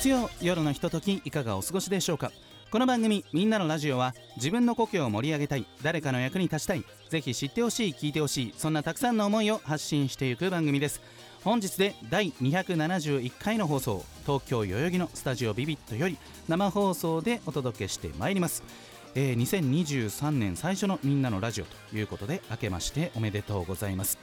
月曜夜のひとときいかがお過ごしでしょうか？この番組「みんなのラジオは」自分の故郷を盛り上げたい誰かの役に立ちたいぜひ知ってほしい聞いてほしいそんなたくさんの思いを発信していく番組です。本日で第271回の放送東京代々木のスタジオビビットより生放送でお届けしてまいります。えー2023年最初のみんなのラジオということで明けましておめでとうございます。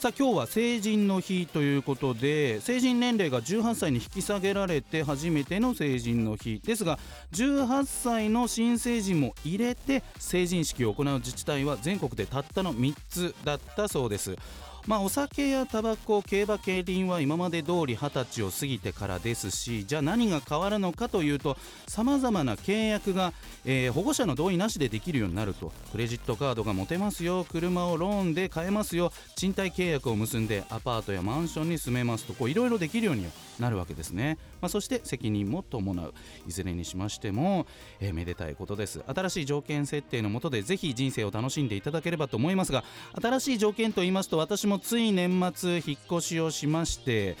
さあ今日は成人の日ということで成人年齢が18歳に引き下げられて初めての成人の日ですが18歳の新成人も入れて成人式を行う自治体は全国でたったの3つだったそうです。まあ、お酒やタバコ、競馬、競輪は今まで通り20歳を過ぎてからですしじゃあ何が変わるのかというとさまざまな契約が、えー保護者の同意なしでできるようになると。クレジットカードが持てますよ。車をローンで買えますよ。賃貸契約を結んでアパートやマンションに住めますと。こういろいろできるようになるわけですね、まあ、そして責任も伴う。いずれにしましても、えーめでたいことです。新しい条件設定のもとでぜひ人生を楽しんでいただければと思いますが新しい条件と言いますと私ももつい年末引っ越しをしまして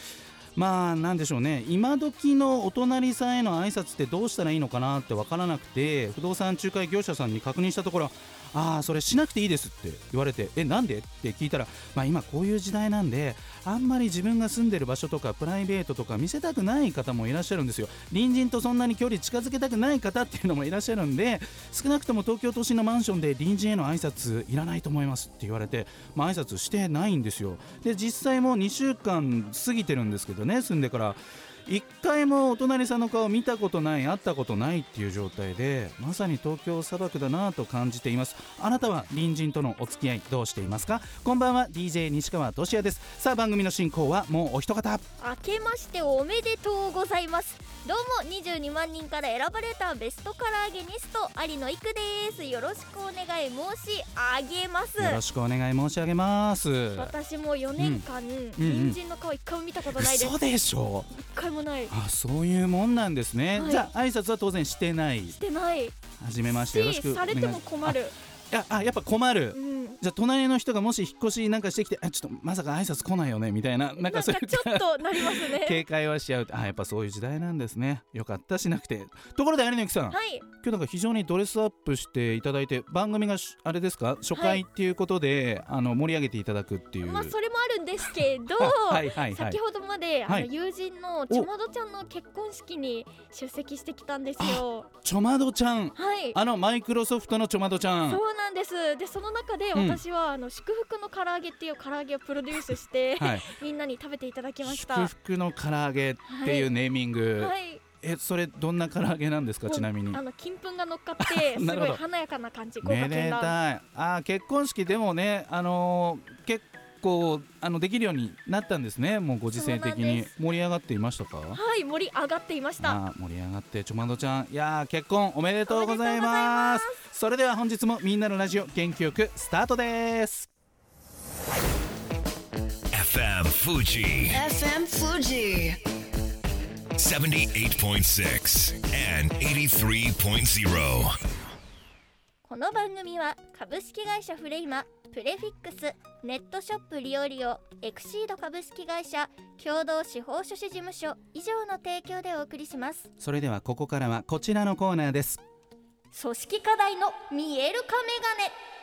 まあなんでしょうね。今時のお隣さんへの挨拶ってどうしたらいいのかなって分からなくて不動産仲介業者さんに確認したところああそれしなくていいですって言われてえなんで？って聞いたらまあ今こういう時代なんであんまり自分が住んでる場所とかプライベートとか見せたくない方もいらっしゃるんですよ。隣人とそんなに距離近づけたくない方っていうのもいらっしゃるんで少なくとも東京都心のマンションで隣人への挨拶いらないと思いますって言われて、まあ挨拶してないんですよ。で実際もう2週間過ぎてるんですけどね住んでから。一回もお隣さんの顔見たことない会ったことないっていう状態でまさに東京砂漠だなと感じています。あなたは隣人とのお付き合いどうしていますか？こんばんは DJ 西川俊也です。さあ番組の進行はもうお一方。明けましておめでとうございます。どうも22万人から選ばれたベストカラーゲニスト有野育です。よろしくお願い申し上げます。よろしくお願い申し上げます。私も4年間、う人の顔一回も見たことないです。嘘でしょ。一回もない。あそういうもんなんですね、はい。じゃあ挨拶は当然してない。してない。はじめましてよろしくおさ願いれても困るやあやっぱ困る。うん。じゃあ隣の人がもし引っ越しなんかしてきてあちょっとまさか挨拶来ないよねみたいな。なんかちょかそういうっとなりますね。警戒はしちゃう。あやっぱそういう時代なんですね。よかったしなくて。ところで有野由紀さん、はい。今日なんか非常にドレスアップしていただいて番組がしあれですか？初回っていうことで、あの盛り上げていただくっていう、まあそれもあるんですけど はいはいはい。先ほどまで、はいあの友人のちょまどちゃんの結婚式に出席してきたんですよちょまどちゃんはい。あのマイクロソフトのちょまどちゃんそうなんです。でその中でうん。私は、あの祝福の唐揚げっていう唐揚げをプロデュースして、はい。みんなに食べていただきまし祝た福の唐揚げっていうネーミング、はい。えそれどんな唐揚げなんですか？ちなみに。あの金粉が乗っかって すごい華やかな感じめでたい。あー結婚式でもねあのー結構あのできるようになったんですね。もうご時世的に。盛り上がっていましたか？はい盛り上がっていました。盛り上がってちょまどちゃん。いやー結婚おめでとうございます。それでは本日もみんなのラジオ元気よくスタートです。FM Fuji FM Fuji 78.6 and 83.0. この番組は株式会社フレイマプレフィックスネットショップリオリオエクシード株式会社共同司法書士事務所以上の提供でお送りします。それではここからはこちらのコーナーです。組織課題の見える化メガネ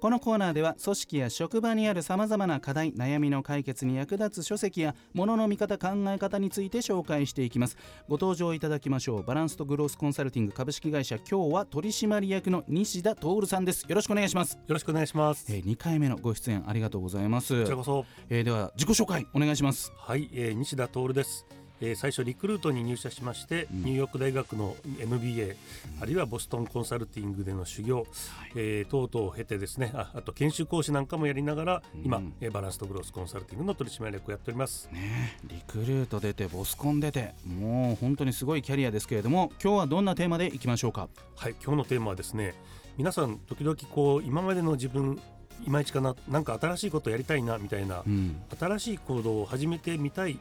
このコーナーでは組織や職場にあるさまざまな課題悩みの解決に役立つ書籍や物の見方考え方について紹介していきますご登場いただきましょうバランスとグロースコンサルティング株式会社今日は取締役の西田徹さんですよろしくお願いします、よろしくお願いします。えー、2回目のご出演ありがとうございますこちらこそ。えーでは自己紹介お願いしますはい、えー、西田徹です。えー最初リクルートに入社しまして、うん。ニューヨーク大学の MBA あるいはボストンコンサルティングでの修行、えー等々を経てですねああと研修講師なんかもやりながら今、うバランスとグロースコンサルティングの取締役をやっております。ねリクルート出てボスコン出てもう本当にすごいキャリアですけれども今日はどんなテーマでいきましょうか？はい今日のテーマはですね皆さん時々こう今までの自分いまいちかななんか新しいことやりたいなみたいなうん。新しい行動を始めてみたい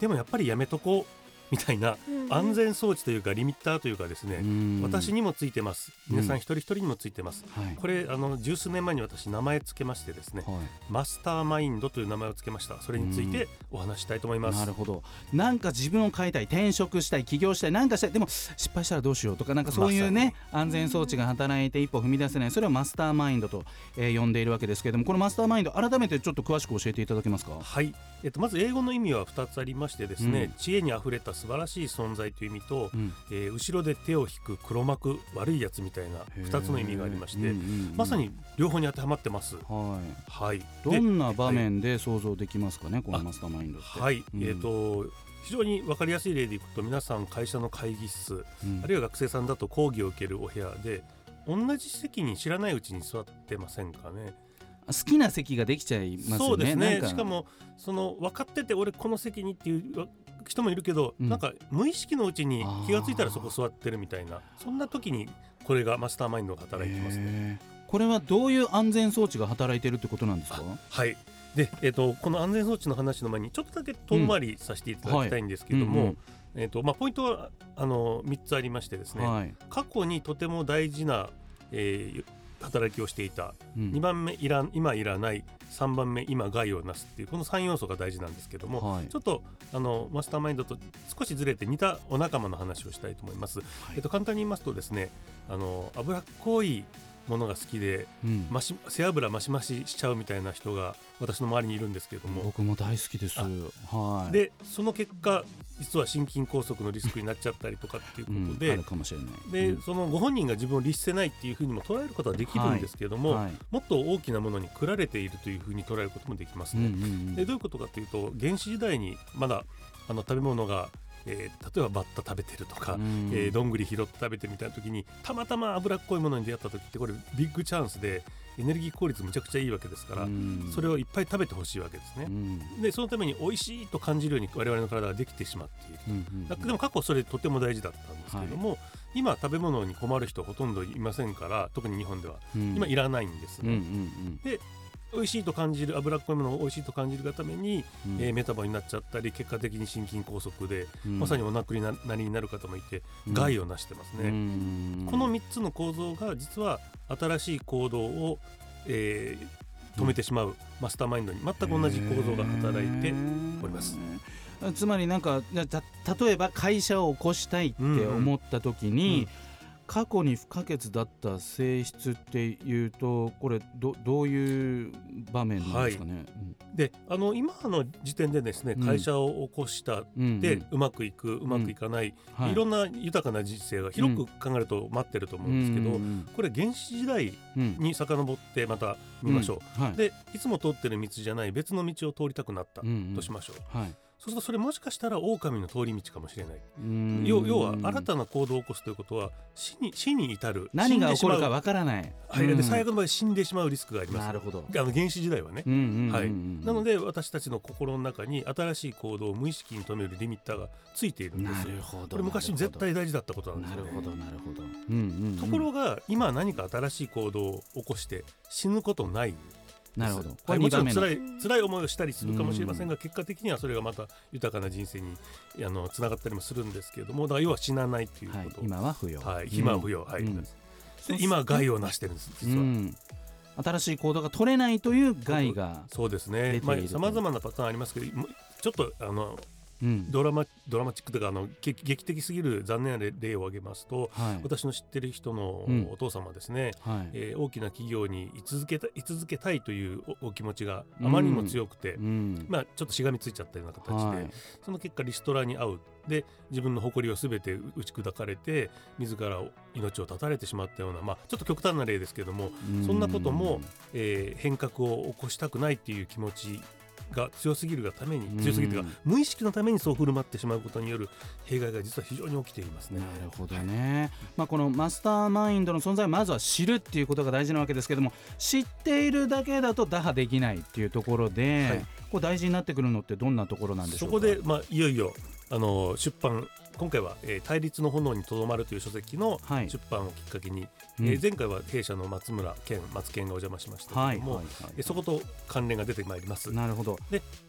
でもやっぱりやめとこう。みたいなうん安全装置というかリミッターというかですね、うん。私にもついてます。皆さうんん一人一人にもついてます、はい。これあの十数年前に私名前つけましてですねはい。マスターマインドという名前をつけました。それについてお話ししたいと思います、なるほど。なんか自分を変えたい転職したい起業したいなんかしたいでも失敗したらどうしようとかなんかそういうね安全装置が働いて一歩踏み出せない。それをマスターマインドと、えー呼んでいるわけですけれどもこのマスターマインド改めてちょっと詳しく教えていただけますか？はい、えっと、まず英語の意味は2つありましてですね、うん。知恵にあふれた素晴らしい存在という意味と、うん。えー後ろで手を引く黒幕悪いやつみたいな2つの意味がありまして、うんうんうん。まさに両方に当てはまってます。はい。はい、どでんな場面で想像できますかね、このあマスターマインド。はい、うん。えっ、と非常に分かりやすい例でいくと皆さん会社の会議室うん。あるいは学生さんだと講義を受けるお部屋で同じ席に知らないうちに座ってませんかね。好きな席ができちゃいますよね。そうですね。か。しかもその分かってて俺この席にっていう人もいるけど、うん。なんか無意識のうちに気がついたらそこ座ってるみたいなそんな時にこれがマスターマインドが働いてますね。これはどういう安全装置が働いているってことなんですか？はい。で、えー、とこの安全装置の話の前にちょっとだけ遠回りさせていただきたいんですけれども、えーとまあ、ポイントはあの3つありましてですね、はい。過去にとても大事な、えー働きをしていた。うん。2番目いらん今いらない。3番目今害をなすっていうこの3要素が大事なんですけども、はい。ちょっとあのマスターマインドと少しずれて似たお仲間の話をしたいと思います。えっと、簡単に言いますとですねあの脂っこいものが好きでうんマシ背脂マシマシしちゃうみたいな人が私の周りにいるんですけれども、僕も大好きです。あはい。でその結果実は心筋梗塞のリスクになっちゃったりとかっていううんことで、あるかもしれない。で、うんそのご本人が自分を律せないっていうふうにも捉えることはできるんですけれども、はいもっと大きなものにくられているというふうに捉えることもできますね。うんうんうんでどういうことかというと原始時代にまだあの食べ物が、えー例えばバッタ食べてるとか、うん。えーどんぐり拾って食べてるみたいな時にたまたま脂っこいものに出会った時ってこれビッグチャンスでエネルギー効率むちゃくちゃいいわけですから、うん。それをいっぱい食べてほしいわけですね。うん。でそのために美味しいと感じるように我々の体ができてしまっている。うんうんだでも過去それとても大事だったんですけれども、今食べ物に困る人ほとんどいませんから特に日本では、うん。今いらないんですうんうね、ん美味しいと感じる脂っこいものを美味しいと感じるがために、うん。えーメタボになっちゃったり結果的に心筋梗塞で、うん。まさにお亡くなりになる方もいて、うん。害をなしてますね、うん。この3つの構造が実は新しい行動を、えー止めてしまうマスターマインドに全く同じ構造が働いております。つまりなんか例えば会社を起こしたいって思った時に、うん過去に不可欠だった性質っていうとこれどどういう場面なんですかね？であの今の時点でですねうん会社を起こしたうん。で、うまくいくうまくいかない、はい。い、ろんな豊かな人生が広く考えると待ってると思うんですけど、うん。これ原始時代うん。に遡ってまた見ましょう。うん。はい。でいつも通ってる道じゃない別の道を通りたくなったうんうん。としましょう、はいそうするとそれもしかしたら狼の通り道かもしれない、うん。要要は新たな行動を起こすということは死に死に至る何が起こるかわからない。はい、うん。で最悪の場合死んでしまうリスクがあります。なるほど。あの原始時代はね、はい、なので私たちの心の中に新しい行動を無意識に止めるリミッターがついているんです。なよるほど。これ昔絶対大事だったことなんですよ。ねなるほどなるほど。うんうんうん。ところが今何か新しい行動を起こして死ぬことないなるほど。こはい、もちろん辛い辛い思いをしたりするかもしれませんが結果的にはそれがまた豊かな人生にあのつながったりもするんですけれどもだから要は死なないっていうはいこと、今は不要。はい、今は不要、はい、今害をなしてるんです実は、うん。新しい行動が取れないという害が、そうですね。まあさまざまなパターンありますけどちょっとあのうん。ドラマドラマチックというかあの劇劇的すぎる残念な例例を挙げますとはい。私の知ってる人のうん。お父様ですね、はい。えー大きな企業に居続けた居続けたいというおお気持ちがあまりにも強くて、うん。まあ、ちょっとしがみついちゃったような形で、はい。その結果リストラに遭う。で自分の誇りを全て打ち砕かれて自ら命を絶たれてしまったような、まあ、ちょっと極端な例ですけども、そんなことも、えー変革を起こしたくないっていう気持ちが強すぎるがためにうん。強すぎるというか無意識のためにそう振る舞ってしまうことによる弊害が実は非常に起きていますね。な。るほどね、まあ、このマスターマインドの存在をまずは知るっていうことが大事なわけですけども知っているだけだと打破できないっていうところで、はい。こう大事になってくるのってどんなところなんでしょか？そうこで、まあ、いよいよあの出版今回は、えー対立の炎にとどまる」という書籍のはい。出版をきっかけに、うん。えー前回は弊社の松村健松健がお邪魔しましたけれども、はいはいそこと関連が出てまいります。なるほど。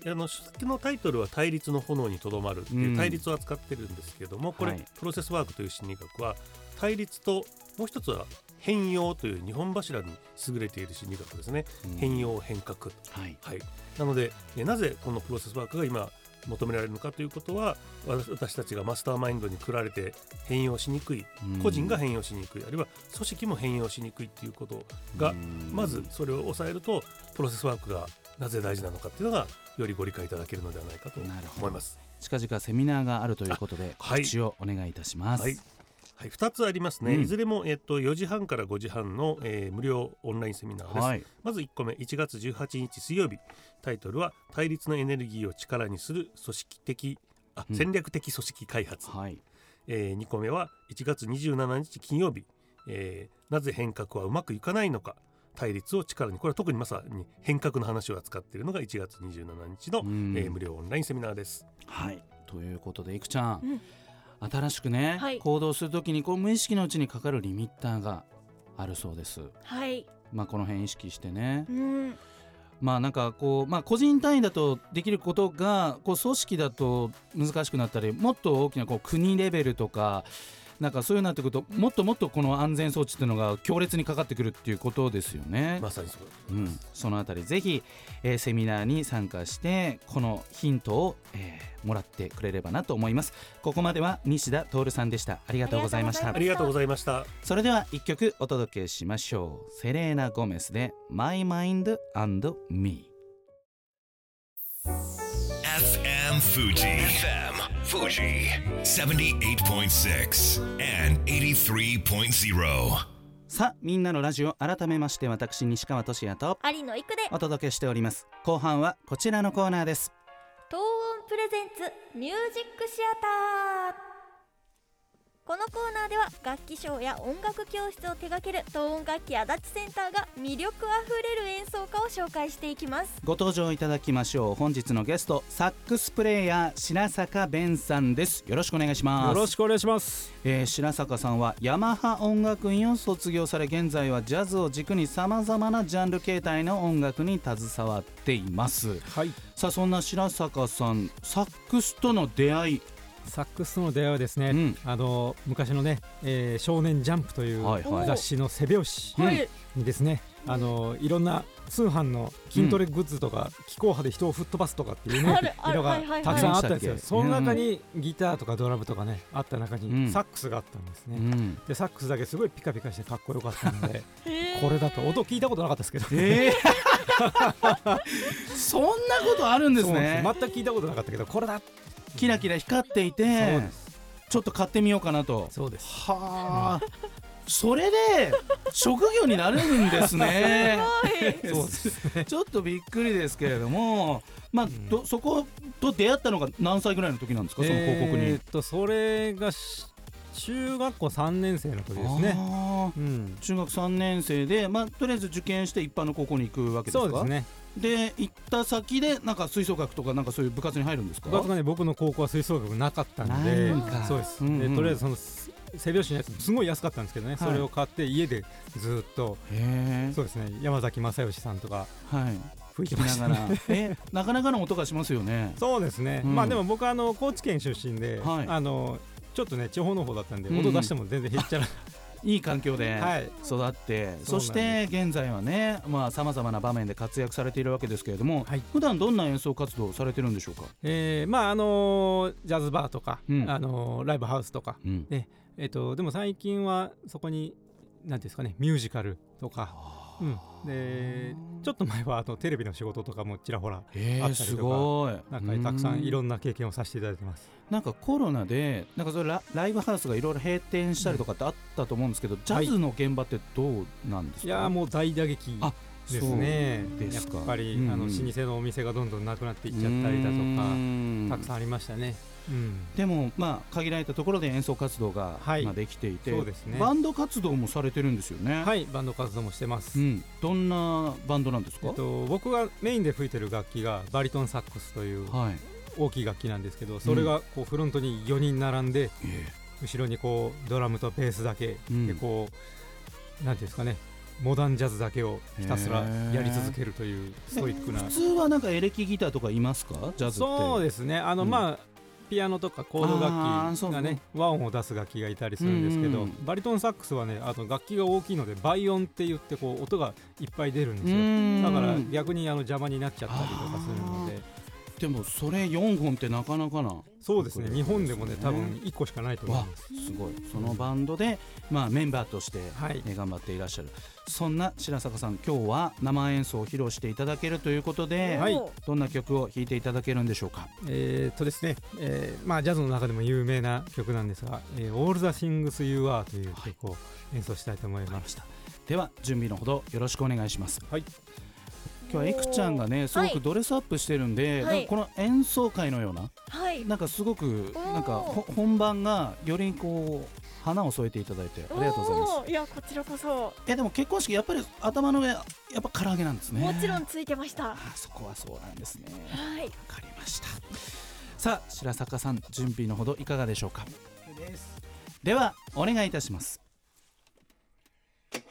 あの書籍のタイトルは「対立の炎にとどまる」っていううん。対立を扱ってるんですけれども、これ、はい。プロセスワークという心理学は対立ともう一つは変容という日本柱に優れている心理学ですね、うん。変容変革。はい。はい、なのでえなぜこのプロセスワークが今求められるのかということはわ私たちがマスターマインドに来られて変容しにくいうん。個人が変容しにくいあるいは組織も変容しにくいっていうことがうん。まずそれを抑えるとプロセスワークがなぜ大事なのかっていうのがよりご理解いただけるのではないかと思います。近々セミナーがあるということではい。告知をお願いいたします、はいはい、2つありますね、うん。いずれも、えっと、4時半から5時半の、えー無料オンラインセミナーです。はい。まず1個目1月18日水曜日。タイトルは「対立のエネルギーを力にする組織的あうん。戦略的組織開発」はい。え2個目は1月27日金曜日、えーなぜ変革はうまくいかないのか。対立を力に。これは特にまさに変革の話を扱っているのが1月27日の、うん。えー無料オンラインセミナーです。はい。ということでいくちゃん、うん新しくね、はい。行動するときにこう無意識のうちにかかるリミッターがあるそうです。はい。まあこの辺意識してね。うん。まあなんかこうまあ個人単位だとできることがこう組織だと難しくなったりもっと大きなこう国レベルとかなんかそういうなってくるともっともっとこの安全装置っていうのが強烈にかかってくるっていうことですよね。まさにそううん。そのあたりぜひ、えーセミナーに参加してこのヒントを、えーもらってくれればなと思います。ここまでは西田徹さんでした。ありがとうございました。ありがとうございました。それでは一曲お届けしましょう。セレーナ・ゴメスで My Mind and Me FM Fuji. FM Fuji. 78.6 and 83.0. さあみんなのラジオ改めまして私西川俊也と有野育でお届けしております後半はこちらのコーナーです東音プレゼンツミュージックシアターこのコーナーでは楽器ショーや音楽教室を手掛ける東音楽器足立センターが魅力あふれる演奏家を紹介していきます。ご登場いただきましょう。本日のゲストサックスプレイヤー白坂弁さんです。よろしくお願いします。よろしくお願いします。えー白坂さんはヤマハ音楽院を卒業され現在はジャズを軸にさまざまなジャンル形態の音楽に携わっています。はい。さあそんな白坂さんサックスとの出会いサックスとの出会いはですね、うん。あの昔のね、えー少年ジャンプというはいはい。雑誌の背表紙はい。にですね、あのいろんな通販の筋トレグッズとか、気候派で人を吹っ飛ばすとかっていうね色がはいはいはいたくさんあったんですよ。その中にギターとかドラムとかねあった中うん。にサックスがあったんですね。うん。でサックスだけすごいピカピカしてかっこよかったのでこれだと音聞いたことなかったですけど。えー。そんなことあるんですね。です全く聞いたことなかったけどこれだキラキラ光っていてちょっと買ってみようかなと。そうです。はあ。それで職業になるんですね。そうですちょっとびっくりですけれどもまあ、ん。どそこと出会ったのが何歳ぐらいの時なんですか？その広告に、えーっとそれがし中学校3年生の時ですね。うん、中学3年生で、まあ、とりあえず受験して一般の高校に行くわけですか？そうですね。で行った先でなんか吹奏楽とかなんかそういう部活に入るんですか？部活がね僕の高校は吹奏楽なかったんか。そうです、うんうん。でとりあえずそのす背拍子のやつすごい安かったんですけどね、はい。それを買って家でずっとそうですね山崎正義さんとかはい。吹いてましたね。ら。えなかなかの音がしますよね。そうですね、うん。まあでも僕はあの高知県出身で、はい。あのちょっとね地方の方だったんで、うん。うん音出しても全然へっちゃらいい環境ではい。育って、そうなんです。そして現在はねさまざ、まな場面で活躍されているわけですけれども、はい。普段どんな演奏活動をされてるんでしょうか、えーまああのジャズバーとか、うん。あのライブハウスとかうん。えっと、でも最近はそこに何ていうんですかねミュージカルとか、うん、でちょっと前はあのテレビの仕事とかもちらほらあったりとかごい。なんかたくさんいろんんな経験をさせていただいてます。なんかコロナでなんかそれラライブハウスがいろいろ閉店したりとかってあったと思うんですけど、ジャズの現場ってどうなんですか？いやーもう大打撃あですね。でやっぱり、うん。うんあの老舗のお店がどんどんなくなっていっちゃったりだとかたくさんありましたね、うん、でもまあ限られたところで演奏活動が、はい。まあ、できていてね。バンド活動もされてるんですよね？はいバンド活動もしてます、うん、どんなバンドなんですか、えっと、僕がメインで吹いてる楽器がバリトンサックスというはい、大きい楽器なんですけどそれがこうフロントに4人並んでえ後ろにこうドラムとベースだけうん。でこうなんていうんですかねモダンジャズだけをひたすらやり続けるというストイックな。普通はなんかエレキギターとかいますか？ジャズって。そうですね。あの、うん。まあピアノとかコード楽器がね和音を出す楽器がいたりするんですけど、バリトンサックスはねあと楽器が大きいので倍音って言ってこう音がいっぱい出るんですよ。うん。だから逆にあの邪魔になっちゃったりとかするのででもそれ4本ってなかなかな。そうですね。日本でもねね多分1個しかないと思いわます。すごい。そのバンドで、まあ、メンバーとして、はい。えー頑張っていらっしゃる。そんな白坂さん今日は生演奏を披露していただけるということで、はい。どんな曲を弾いていただけるんでしょうか？えーっとですね、えーまあジャズの中でも有名な曲なんですが「えー All the Things You Are」という曲を演奏したいと思います、では準備のほどよろしくお願いします。はい今日はエクちゃんがねすごはいくドレスアップしてるんで、はい。なんかこの演奏会のようなはい。なんかすごくなんかほ本番がよりこう花を添えていただいてありがとうございます。いやこちらこそ。えでも結婚式やっぱり頭の上やっぱ唐揚げなんですね。もちろんついてました。あそこはそうなんですね。はい。わかりました。さあ白坂さん準備のほどいかがでしょうか？ではお願いいたしますい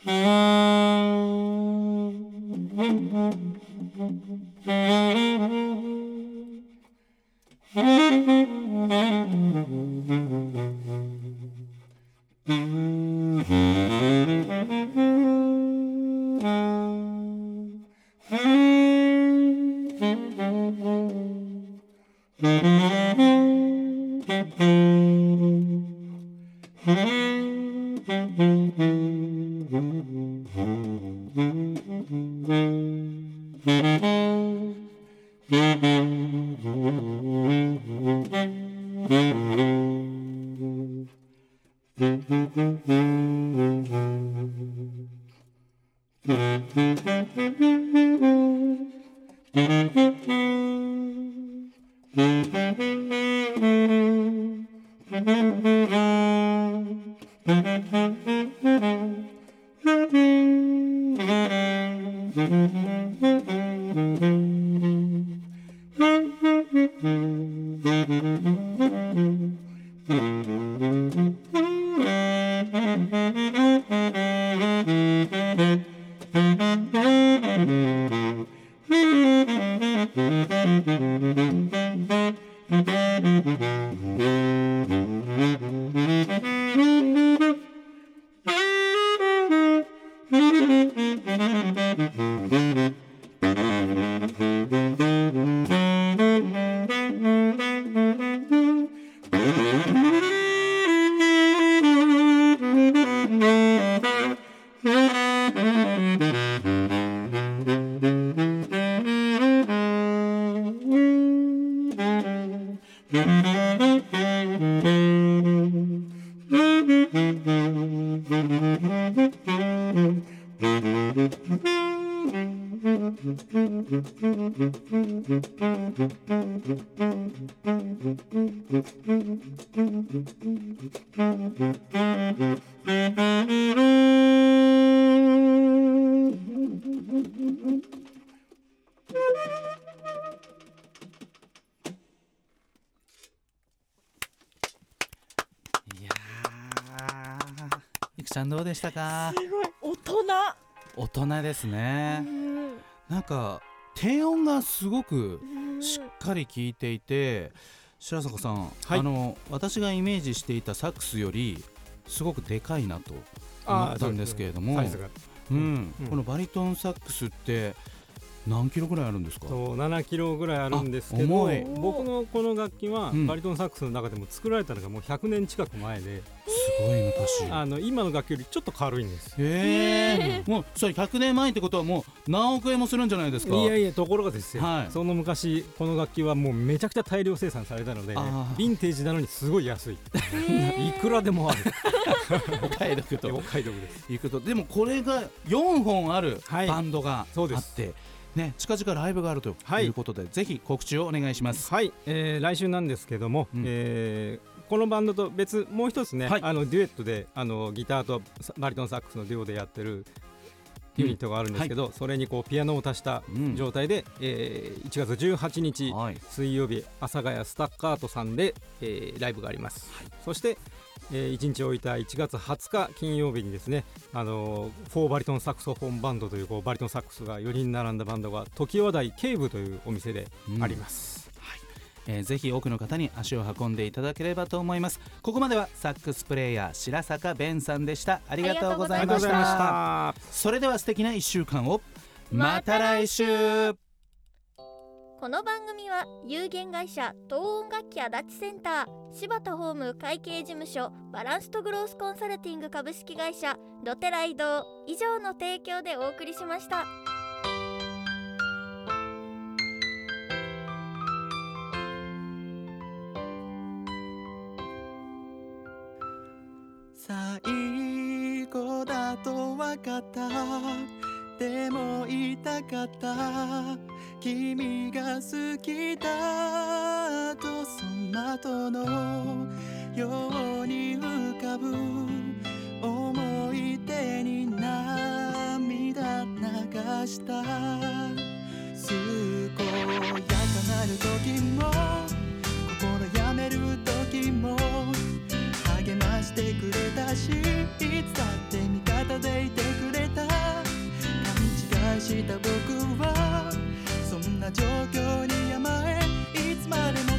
ちゃんどうでしたか？すごい。大人。大人ですね。うん。なんか低音がすごくうん。しっかり効いていて白坂さん、はい。あの私がイメージしていたサックスよりすごくでかいなと思ったんですけれどもサイズが。うん。うん。このバリトンサックスって何キロぐらいあるんですか？と7キロぐらいあるんですけどあ重い。僕のこの楽器はうん。バリトンサックスの中でも作られたのがもう100年近く前で、ごい昔あの今の楽器よりちょっと軽いんです。へえもうそれ100年前ってことはもう何億円もするんじゃないですか？いやいやところがですよ、はい。その昔この楽器はもうめちゃくちゃ大量生産されたのでヴィンテージなのにすごい安い。いくらでもある。お買い得と。お買い得です。いうこと。でもこれが4本あるはい。バンドがあそうです。って、ね、近々ライブがあるとはいいうことで、ぜひ告知をお願いします。はい、えー来週なんですけども、うん。えーこのバンドと別もう一つね、はい。あのデュエットであのギターとサバリトンサックスのデュオでやってるユニットがあるんですけど、それにこうピアノを足したうん状態で、えー1月18日はい。水曜日阿佐ヶ谷スタッカートさんで、えーライブがあります、そして、え1日置いた1月20日金曜日にですねあのーフォーバリトンサクソフォンバンドというこうバリトンサックスが4人並んだバンドが常盤台警部というお店であります、えーぜひ多くの方に足を運んでいただければと思います。ここまではサックスプレイヤー白坂弁さんでした。ありがとうございました。した。それでは素敵な1週間を。また来週。この番組は有限会社東音楽器足立センター柴田ホーム会計事務所バランスとグロースコンサルティング株式会社ドテライド以上の提供でお送りしました。最後だと分かった。でも言いたかった。君が好きだとその後のように浮かぶ思い出に涙流した。健やかなる時も心やめる時も励ましてくれたしいつだって味方でいてくれた。勘違いした僕はそんな状況に甘えいつまでも